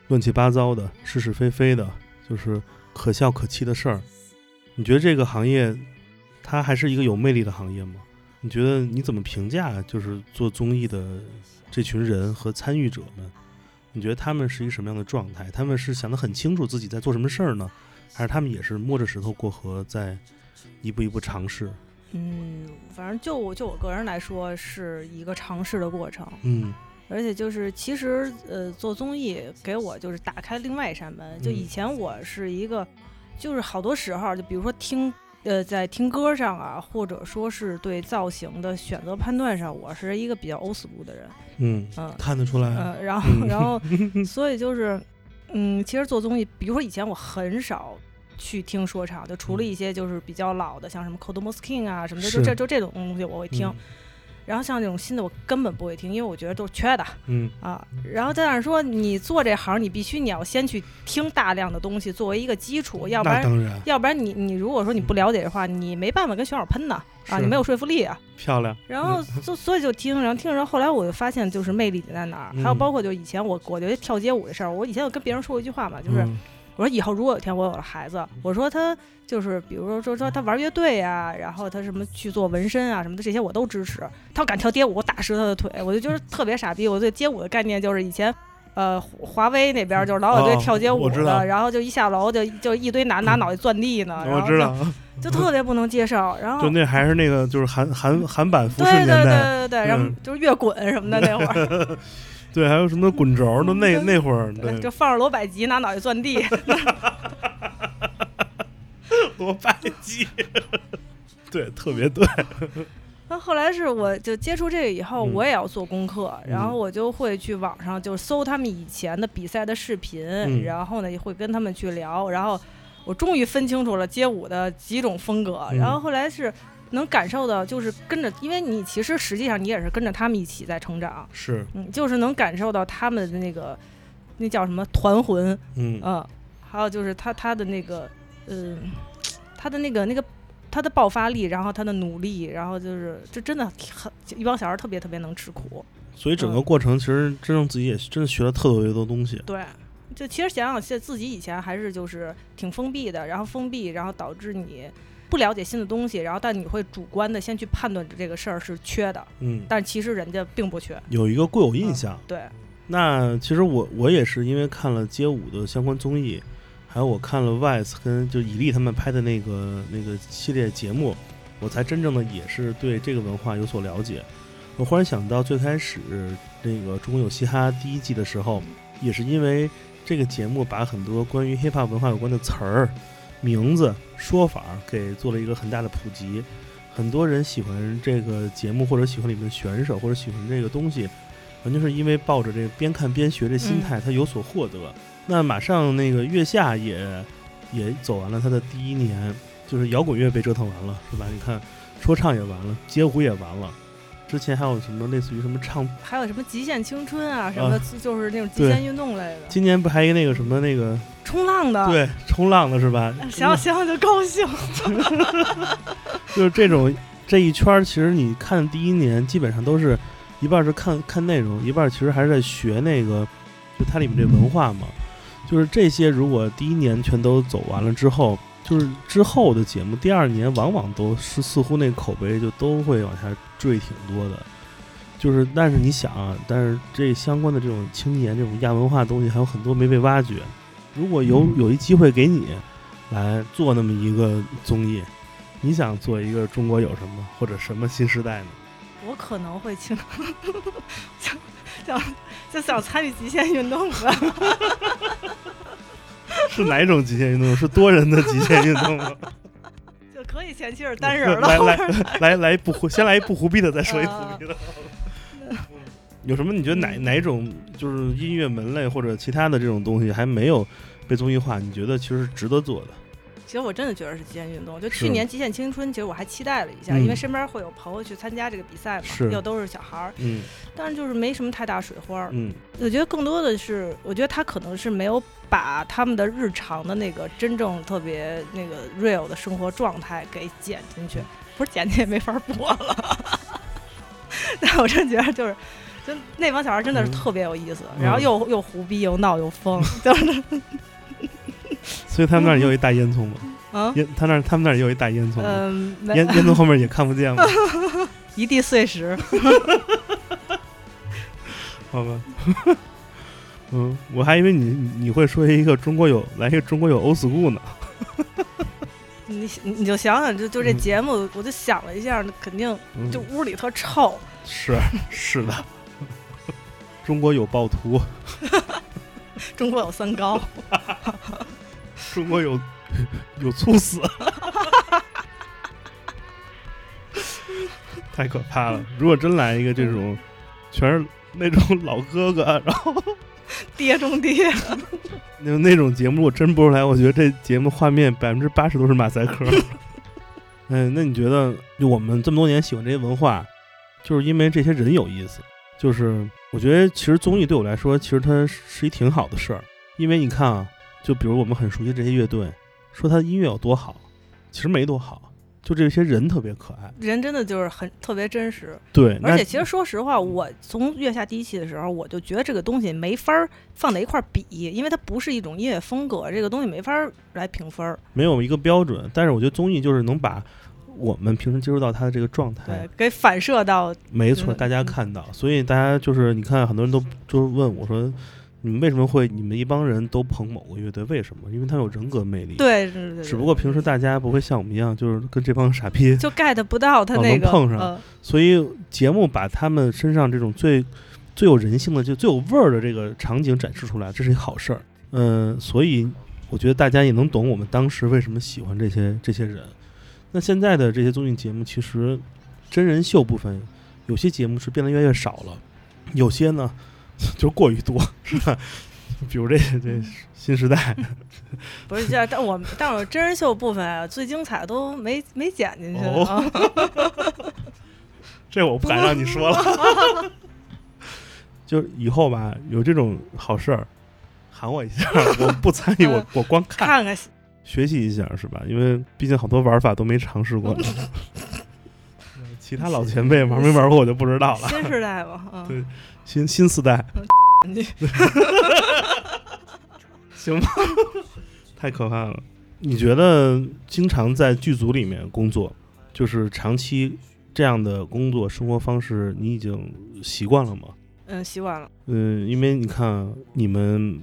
乱七八糟的、是是非非的，就是可笑可气的事儿，你觉得这个行业它还是一个有魅力的行业吗？你觉得你怎么评价就是做综艺的这群人和参与者们？你觉得他们是一个什么样的状态？他们是想得很清楚自己在做什么事儿呢，还是他们也是摸着石头过河，在一步一步尝试？嗯，反正就我就我个人来说，是一个尝试的过程。嗯而且就是，其实呃，做综艺给我就是打开另外一扇门。就以嗯前我是一个，就是好多时候，就比如说听呃，在听歌上啊，或者说是对造型的选择判断上，我是一个比较 old school 的人。嗯，嗯看得出来。呃，然后嗯然后，所以就是，嗯，其实做综艺，比如说以前我很少。去听说唱，就除了嗯一些就是比较老的，像什么 Cold Mosking 啊什么的，就这就这种东西我会听。嗯然后像这种新的，我根本不会听，因为我觉得都是缺的。嗯啊，然后再加上说，你做这行，你必须你要先去听大量的东西作为一个基础，要不然然要不然你你如果说你不了解的话，你没办法跟选手喷呐啊，你没有说服力啊。漂亮。然后就所以就听，然后听着，后来我就发现就是魅力点在哪儿，还有嗯包括就以前我我觉得跳街舞这事儿，我以前有跟别人说过一句话嘛，就是嗯我说以后如果有一天我有了孩子，我说他就是比如说说说他玩乐队呀、然后他什么去做纹身啊什么的这些我都支持。他要敢跳街舞，我打折他的腿，我就觉得特别傻逼。我对街舞的概念就是以前。呃，华为那边就是老有队跳街舞的，然后就一下楼就就一堆男 拿脑袋钻地呢，我知道，就就特别不能接受。然后就那还是那个就是韩韩韩版服饰对对对对对，然后嗯就是越滚什么的那会儿，对，还有什么滚轴的那那会儿，对，就放着罗百吉拿脑袋钻地。罗百吉，对，特别对，那后来是我就接触这个以后，嗯我也要做功课，嗯然后我就会去网上就搜他们以前的比赛的视频，嗯然后呢也会跟他们去聊，然后我终于分清楚了街舞的几种风格，嗯然后后来是能感受到，就是跟着，因为你其实实际上你也是跟着他们一起在成长，是，嗯，就是能感受到他们的那个那叫什么团魂，嗯。嗯，还有就是他他的那个，嗯，他的那个那个他的爆发力，然后他的努力，然后就是这真的很一帮小孩儿特别特别能吃苦。所以整个过程其实真正自己也真的学了特别多东西，对，就其实想想，现自己以前还是就是挺封闭的，然后封闭，然后导致你不了解新的东西，然后但你会主观的先去判断这个事儿是缺的，嗯，但其实人家并不缺。有一个固有印象。对，那其实我我也是因为看了街舞的相关综艺，还有我看了 VICE 跟就以利他们拍的那个那个系列节目，我才真正的也是对这个文化有所了解。我忽然想到，最开始那个《中国有嘻哈》第一季的时候，也是因为这个节目把很多关于 hiphop 文化有关的词儿、名字、说法给做了一个很大的普及。很多人喜欢这个节目，或者喜欢里面的选手，或者喜欢这个东西，完全是因为抱着这个边看边学的心态，他有所获得。那马上那个月下也也走完了他的第一年，就是摇滚乐被折腾完了，是吧？你看说唱也完了，街舞也完了，之前还有什么类似于什么唱，还有什么极限青春啊，什么啊就是那种极限运动类的，今年不还一个那个什么那个冲浪的，对冲浪的是吧？想想想就高兴。就是这种这一圈，其实你看第一年基本上都是一半是看看内容，一半其实还是在学那个，就它里面这文化嘛。就是这些，如果第一年全都走完了之后，就是之后的节目，第二年往往都是似乎那个口碑就都会往下坠挺多的。就是，但是你想啊，但是这相关的这种青年这种亚文化的东西还有很多没被挖掘。如果有有一机会给你来做那么一个综艺，你想做一个中国有什么或者什么新时代呢？我可能会去想想就想参与极限运动吧。是哪种极限运动？是多人的极限运动吗？就可以前期是单人了，来来来来不胡，先来一不胡逼的，再说一胡啊逼的。有什么你觉得哪哪种就是音乐门类或者其他的这种东西还没有被综艺化？你觉得其实值得做的？其实我真的觉得是极限运动。就去年极限青春，其实我还期待了一下，嗯因为身边会有朋友去参加这个比赛嘛，是又都是小孩儿，嗯但是就是没什么太大水花儿。嗯我觉得更多的是，我觉得他可能是没有把他们的日常的那个真正特别那个 real 的生活状态给剪进去，不是剪进也没法播了。但我真觉得就是。就那帮小孩真的是嗯特别有意思，嗯然后又又胡逼又闹又疯，就是所以他们那儿也有一大烟囱嘛，啊，烟他那儿他们那儿也有一大烟囱，嗯，没烟烟囱后面也看不见嘛，一地碎石。好吧。嗯，我还以为你你你会说一个中国有来一个中国有 old school 呢。你你就想想，就就这嗯节目，我就想了一下，那肯定嗯就屋里特臭。是是的，中国有暴徒，中国有三高，中国有 有猝死，太可怕了！如果真来一个这种，全是那种老哥哥，然后爹中爹。那那种节目，如果真播出来，我觉得这节目画面百分之八十都是马赛克。嗯，那你觉得，就我们这么多年喜欢这些文化，就是因为这些人有意思。就是我觉得，其实综艺对我来说，其实它是一挺好的事儿，因为你看啊，就比如我们很熟悉这些乐队，说他音乐有多好，其实没多好，就这些人特别可爱。人真的就是很特别真实，对，而且其实说实话，我从月下第一期的时候，我就觉得这个东西没法儿放在一块儿比，因为它不是一种音乐风格，这个东西没法儿来评分儿。没有一个标准，但是我觉得综艺就是能把我们平时接触到他的这个状态对，，给反射到没错，嗯大家看到，所以大家就是你看，很多人都就问我说，你们为什么会你们一帮人都捧某个乐队？为什么？因为他有人格魅力。，对，对对对只不过平时大家不会像我们一样，就是跟这帮傻逼，就 get 不到他哦那个能碰上呃所以节目把他们身上这种最最有人性的、就最有味儿的这个场景展示出来，这是一好事儿。嗯，所以我觉得大家也能懂我们当时为什么喜欢这些这些人。那现在的这些综艺节目，其实真人秀部分有些节目是变得越来越少了，有些呢 就过于多，是吧？比如这这新时代，不是这样，但我们但我真人秀部分啊，最精彩都没没剪进去哦啊。这我不敢让你说了。就以后吧，有这种好事儿，喊我一下，我不参与，我嗯我光看看看学习一下，是吧？因为毕竟好多玩法都没尝试过呢。其他老前辈玩没玩过我就不知道了。新时代吧，嗯，对新新四代你 行吗？太可怕了！你觉得经常在剧组里面工作，就是长期这样的工作生活方式，你已经习惯了吗？嗯习惯了，嗯，因为你看你们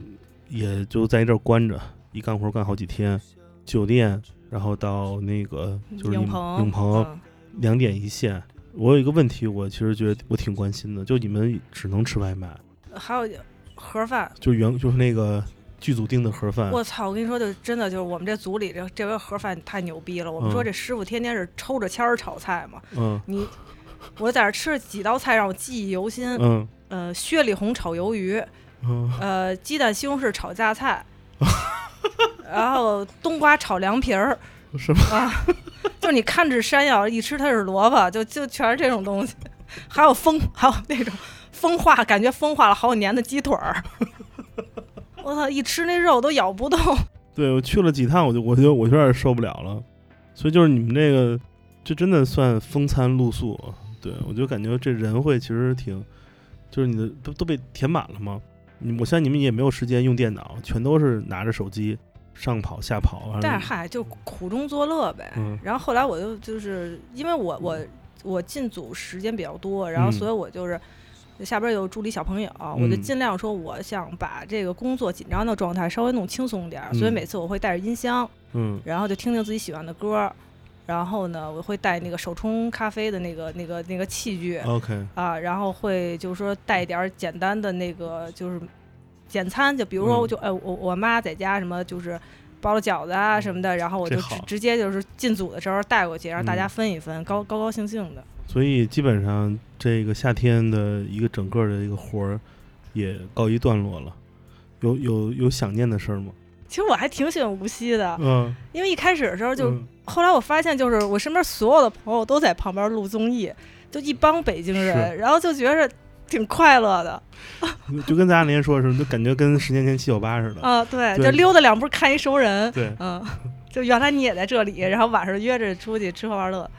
也就在这儿关着，一干活干好几天，酒店，然后到那个就是影棚影棚嗯两点一线。我有一个问题，我其实觉得我挺关心的，就你们只能吃外卖，还有盒饭。就原就是那个剧组订的盒饭，我操！我跟你说，就真的就是我们这组里这这回盒饭太牛逼了。我们嗯说这师傅天天是抽着签儿炒菜嘛，嗯你我在这儿吃了几道菜让我记忆犹新。嗯呃，薛里红炒鱿鱼，嗯，呃，鸡蛋西红柿炒榨菜，然后冬瓜炒凉皮儿什么？啊，就是你看着山药，一吃它是萝卜，就就全是这种东西。还有风，还有那种风化，感觉风化了好几年的鸡腿儿。我操！一吃那肉都咬不动。对我去了几趟，我就我就我有点受不了了，所以就是你们这个，这真的算风餐露宿，对，我就感觉这人会其实挺，就是你的都都被填满了嘛。你我相信你们也没有时间用电脑，全都是拿着手机上跑下跑。但是嗨，就苦中作乐呗。嗯然后后来我就就是因为我我我进组时间比较多，然后嗯所以我就是。下边有助理小朋友，我就嗯尽量说，我想把这个工作紧张的状态稍微弄轻松点儿，所以嗯每次我会带着音箱，嗯然后就听听自己喜欢的歌儿，然后呢，我会带那个手冲咖啡的那个那个那个器具，，OK，啊，然后会就是说带一点儿简单的那个就是简餐，就比如说嗯我就哎我我妈在家什么就是包了饺子啊什么的，然后我就直直接就是进组的时候带过去，让大家嗯分一分，高高高兴兴的。所以基本上这个夏天的一个整个的一个活儿也告一段落了。有有有想念的事儿吗？其实我还挺喜欢无锡的，嗯，因为一开始的时候就，嗯后来我发现就是我身边所有的朋友都在旁边录综艺，就一帮北京人，然后就觉着挺快乐的 就跟咱俩那天说的似的，就感觉跟十年前七九八似的。啊，对，对就溜达两步看一熟人，对，嗯，就原来你也在这里，然后晚上约着出去吃喝玩乐。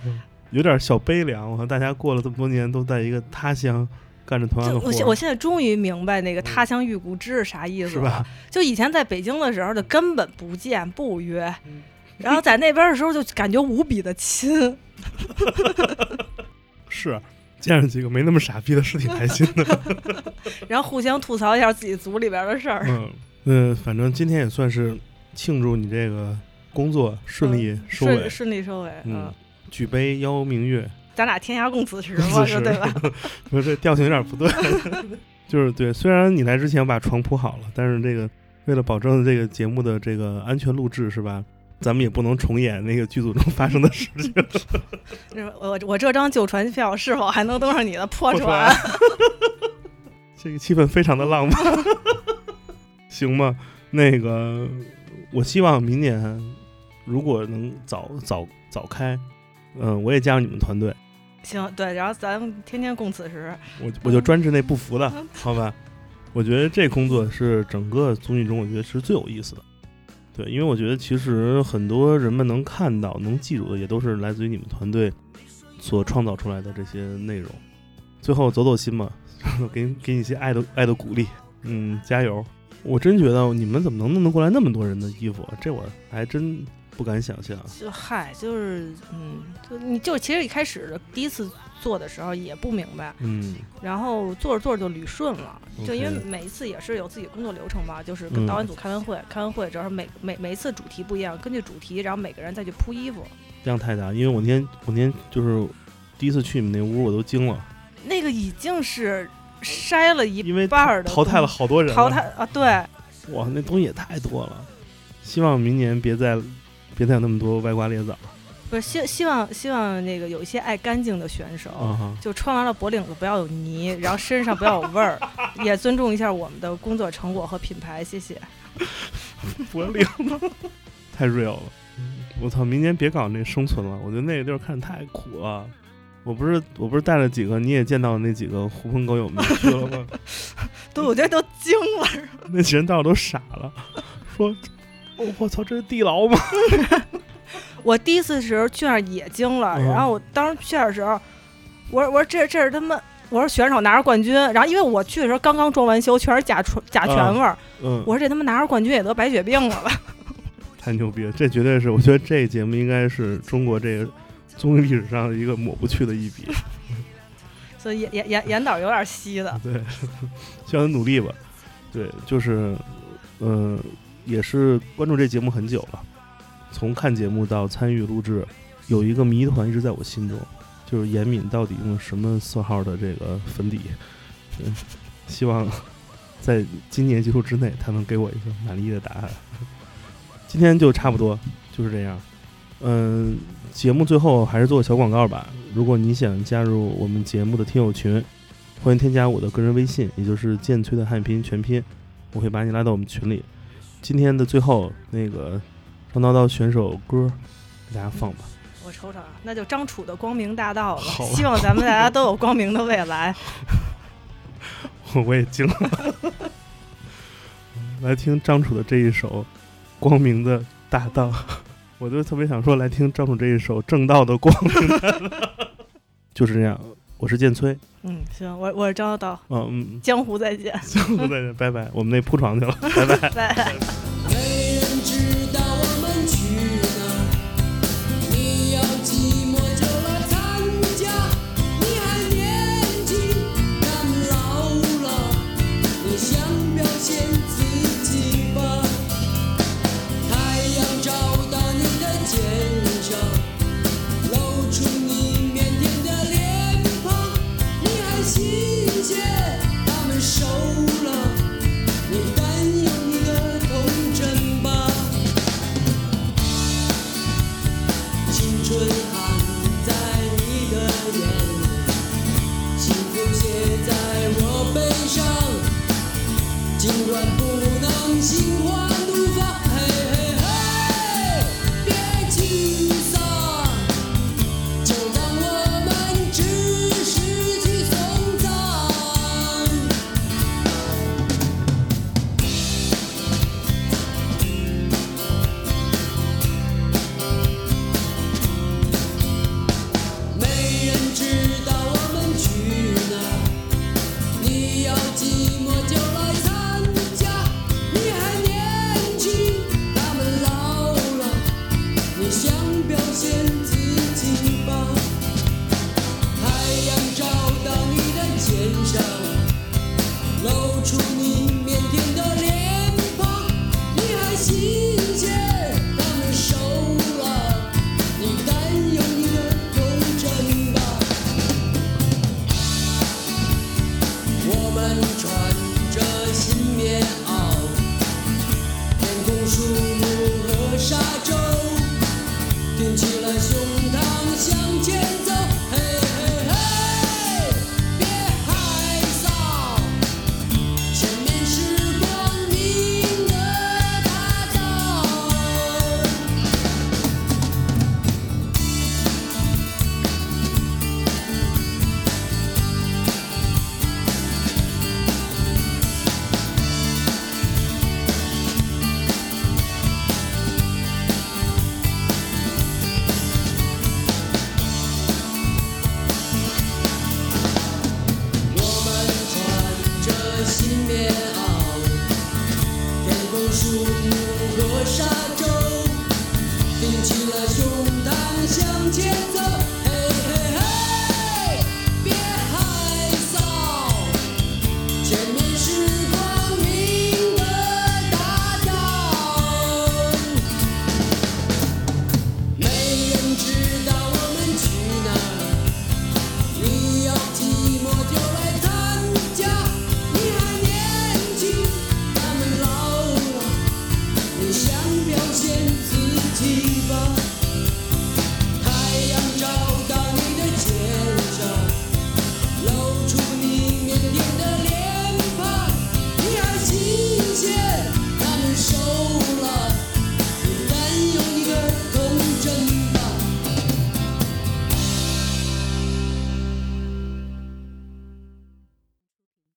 有点小悲凉。我看大家过了这么多年，都在一个他乡干着同样的活儿，我现我现在终于明白那个“他乡遇故知”是啥意思了。是吧？就以前在北京的时候，就根本不见不约，嗯然后在那边的时候就感觉无比的亲。是见着几个没那么傻逼的，是挺开心的。然后互相吐槽一下自己组里边的事儿。嗯嗯，反正今天也算是庆祝你这个工作顺利收尾顺。顺利收尾。嗯，举杯邀明月，咱俩天涯共此时此嘛，时对吧？不是这调性有点不对，就是对。虽然你来之前我把床铺好了，但是这个为了保证这个节目的这个安全录制，是吧？咱们也不能重演那个剧组中发生的事情。就是我我这张旧船票是否还能登上你的破破船？这个气氛非常的浪漫，行吗？那个，我希望明年如果能早早早开，嗯、我也加入你们团队，行，对，然后咱们天天共此时。我我就专治那不服的，好吧？我觉得这工作是整个综艺中，我觉得是最有意思的。对，因为我觉得其实很多人们能看到、能记住的，也都是来自于你们团队所创造出来的这些内容。最后走走心嘛，给给你一些爱的爱的鼓励，嗯，加油！我真觉得你们怎么能弄得过来那么多人的衣服？这我还真不敢想象。就嗨，就是嗯，就你就其实一开始第一次做的时候也不明白，嗯。然后做着做着就捋顺了，就因为每一次也是有自己工作流程嘛，就是嗯。跟导演组开完会，开完会之后每每每一次主题不一样，根据主题，然后每个人再去铺衣服。量太大，因为我那天我那天就是第一次去你们那屋，我都惊了，那个已经是筛了一因为半儿的淘汰了好多人，淘汰啊，对，哇，那东西也太多了。希望明年别再别再有那么多歪瓜裂枣不是希希望希望那个有一些爱干净的选手。就穿完了脖领子不要有泥，然后身上不要有味儿，也尊重一下我们的工作成果和品牌，谢谢。脖领太 real 了。我操，明年别搞那生存了，我觉得那个地儿看着太苦了。我不是我不是带了几个，你也见到那几个狐朋狗友们去了吗？都我觉得都惊了，那几人到都傻了，说：“我、我操，这是地牢吗 我第一次的时候去那儿也惊了，嗯然后我当时去那儿的时候，我说我说这这是他妈，我说选手拿着冠军，然后因为我去的时候刚刚装完修，全是甲醛甲醛味儿，？”嗯，我说这他妈拿着冠军也得白血病了吧？太牛逼了！这绝对是，我觉得这节目应该是中国这个综艺历史上的一个抹不去的一笔。所以严严严严导有点稀的，对，希望他努力吧。对，就是，嗯、也是关注这节目很久了，从看节目到参与录制，有一个谜团一直在我心中，就是严敏到底用什么色号的这个粉底。嗯，希望在今年结束之内，他能给我一个满意的答案。今天就差不多就是这样。嗯，节目最后还是做个小广告吧。如果你想加入我们节目的听友群，欢迎添加我的个人微信，也就是剑崔的汉拼全拼，我会把你拉到我们群里。今天的最后，那个张叨叨选首歌给大家放吧。我瞅瞅啊，那就张楚的《光明大道》好吧吧，希望咱们大家都有光明的未来。我也惊了。来听张楚的这一首《光明的大道》，我就特别想说，来听张楚这一首《正道的光明》。就是这样，我是建崔。嗯，行，我我是张小刀。嗯嗯，江湖再见。江湖再见，拜拜。我们那铺床去了，拜拜 拜拜。control.